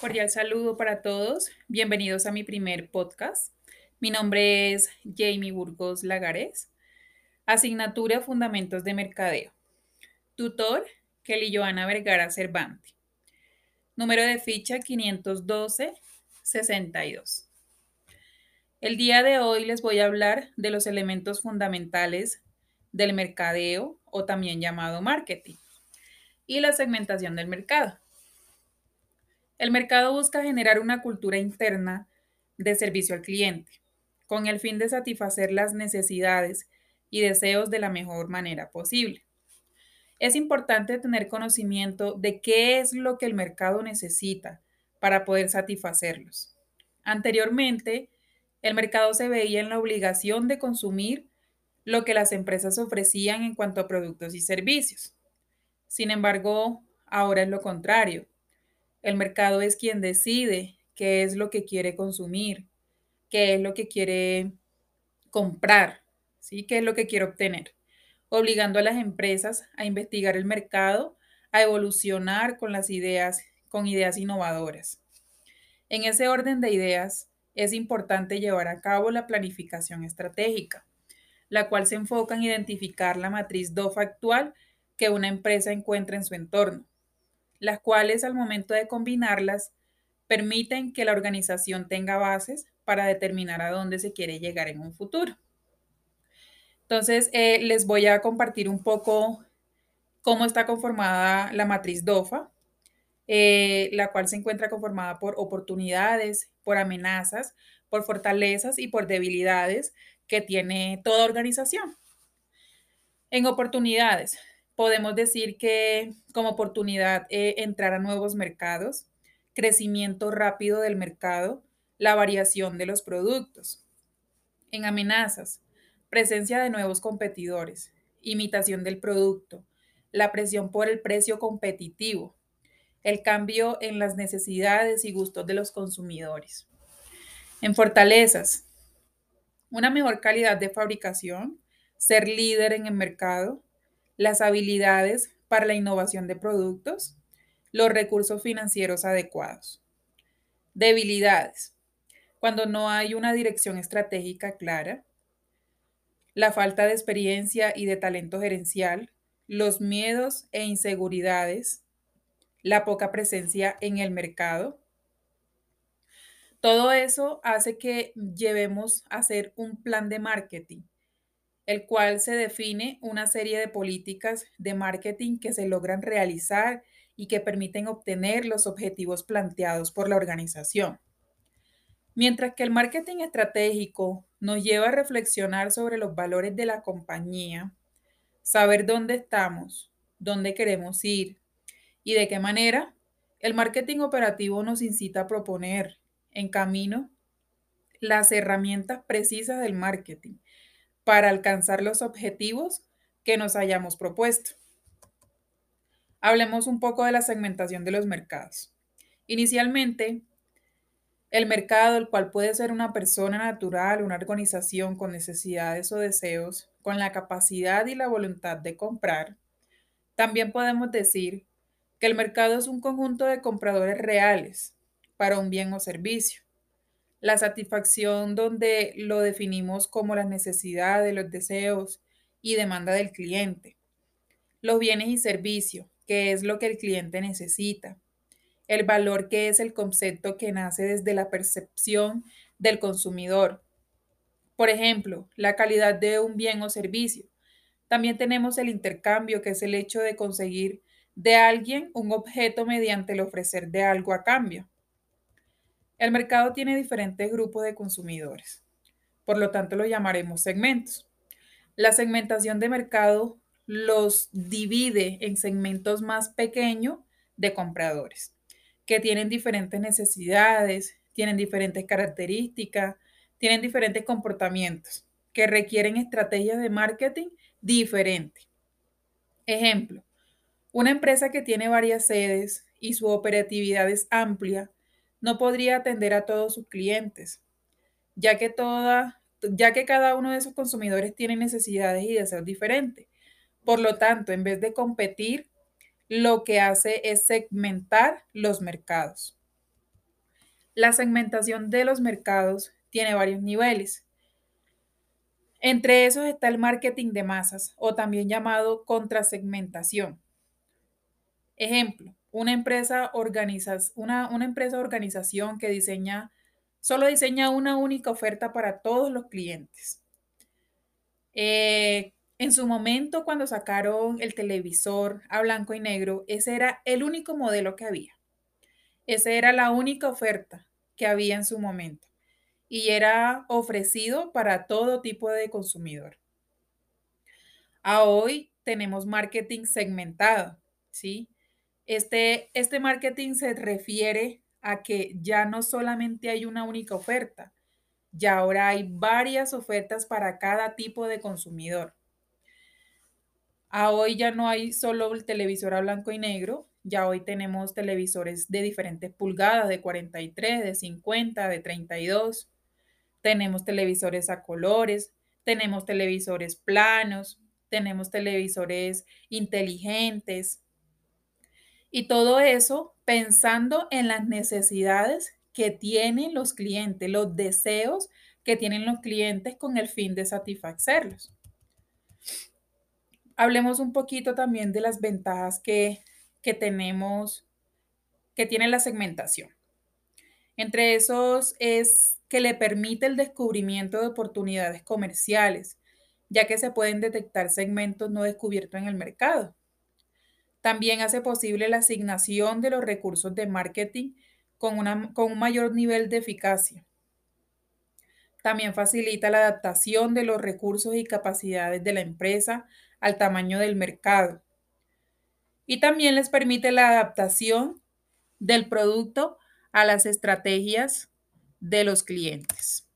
Cordial saludo para todos. Bienvenidos a mi primer podcast. Mi nombre es Jamie Burgos Lagares. Asignatura Fundamentos de Mercadeo. Tutor Kelly Joana Vergara Cervantes. Número de ficha 512-62. El día de hoy les voy a hablar de los elementos fundamentales del mercadeo o también llamado marketing y la segmentación del mercado. El mercado busca generar una cultura interna de servicio al cliente, con el fin de satisfacer las necesidades y deseos de la mejor manera posible. Es importante tener conocimiento de qué es lo que el mercado necesita para poder satisfacerlos. Anteriormente, el mercado se veía en la obligación de consumir lo que las empresas ofrecían en cuanto a productos y servicios. Sin embargo, ahora es lo contrario. El mercado es quien decide qué es lo que quiere consumir, qué es lo que quiere comprar, ¿sí? qué es lo que quiere obtener, obligando a las empresas a investigar el mercado, a evolucionar con las ideas, con ideas innovadoras. En ese orden de ideas, es importante llevar a cabo la planificación estratégica, la cual se enfoca en identificar la matriz DOF actual que una empresa encuentra en su entorno las cuales al momento de combinarlas permiten que la organización tenga bases para determinar a dónde se quiere llegar en un futuro. Entonces, eh, les voy a compartir un poco cómo está conformada la matriz DOFA, eh, la cual se encuentra conformada por oportunidades, por amenazas, por fortalezas y por debilidades que tiene toda organización. En oportunidades, podemos decir que como oportunidad eh, entrar a nuevos mercados, crecimiento rápido del mercado, la variación de los productos. En amenazas, presencia de nuevos competidores, imitación del producto, la presión por el precio competitivo, el cambio en las necesidades y gustos de los consumidores. En fortalezas, una mejor calidad de fabricación, ser líder en el mercado, las habilidades para la innovación de productos, los recursos financieros adecuados. Debilidades. Cuando no hay una dirección estratégica clara, la falta de experiencia y de talento gerencial, los miedos e inseguridades, la poca presencia en el mercado. Todo eso hace que llevemos a hacer un plan de marketing el cual se define una serie de políticas de marketing que se logran realizar y que permiten obtener los objetivos planteados por la organización. Mientras que el marketing estratégico nos lleva a reflexionar sobre los valores de la compañía, saber dónde estamos, dónde queremos ir y de qué manera, el marketing operativo nos incita a proponer en camino las herramientas precisas del marketing para alcanzar los objetivos que nos hayamos propuesto. Hablemos un poco de la segmentación de los mercados. Inicialmente, el mercado, el cual puede ser una persona natural, una organización con necesidades o deseos, con la capacidad y la voluntad de comprar, también podemos decir que el mercado es un conjunto de compradores reales para un bien o servicio la satisfacción donde lo definimos como las necesidades, los deseos y demanda del cliente. Los bienes y servicios, que es lo que el cliente necesita. El valor, que es el concepto que nace desde la percepción del consumidor. Por ejemplo, la calidad de un bien o servicio. También tenemos el intercambio, que es el hecho de conseguir de alguien un objeto mediante el ofrecer de algo a cambio. El mercado tiene diferentes grupos de consumidores, por lo tanto lo llamaremos segmentos. La segmentación de mercado los divide en segmentos más pequeños de compradores, que tienen diferentes necesidades, tienen diferentes características, tienen diferentes comportamientos, que requieren estrategias de marketing diferentes. Ejemplo, una empresa que tiene varias sedes y su operatividad es amplia, no podría atender a todos sus clientes, ya que, toda, ya que cada uno de esos consumidores tiene necesidades y deseos diferentes. Por lo tanto, en vez de competir, lo que hace es segmentar los mercados. La segmentación de los mercados tiene varios niveles. Entre esos está el marketing de masas o también llamado contrasegmentación. Ejemplo, una empresa, una, una empresa organización que diseña, solo diseña una única oferta para todos los clientes. Eh, en su momento, cuando sacaron el televisor a blanco y negro, ese era el único modelo que había. Esa era la única oferta que había en su momento y era ofrecido para todo tipo de consumidor. A hoy tenemos marketing segmentado, ¿sí? Este, este marketing se refiere a que ya no solamente hay una única oferta, ya ahora hay varias ofertas para cada tipo de consumidor. A hoy ya no hay solo el televisor a blanco y negro, ya hoy tenemos televisores de diferentes pulgadas, de 43, de 50, de 32. Tenemos televisores a colores, tenemos televisores planos, tenemos televisores inteligentes. Y todo eso pensando en las necesidades que tienen los clientes, los deseos que tienen los clientes con el fin de satisfacerlos. Hablemos un poquito también de las ventajas que, que tenemos, que tiene la segmentación. Entre esos es que le permite el descubrimiento de oportunidades comerciales, ya que se pueden detectar segmentos no descubiertos en el mercado. También hace posible la asignación de los recursos de marketing con, una, con un mayor nivel de eficacia. También facilita la adaptación de los recursos y capacidades de la empresa al tamaño del mercado. Y también les permite la adaptación del producto a las estrategias de los clientes.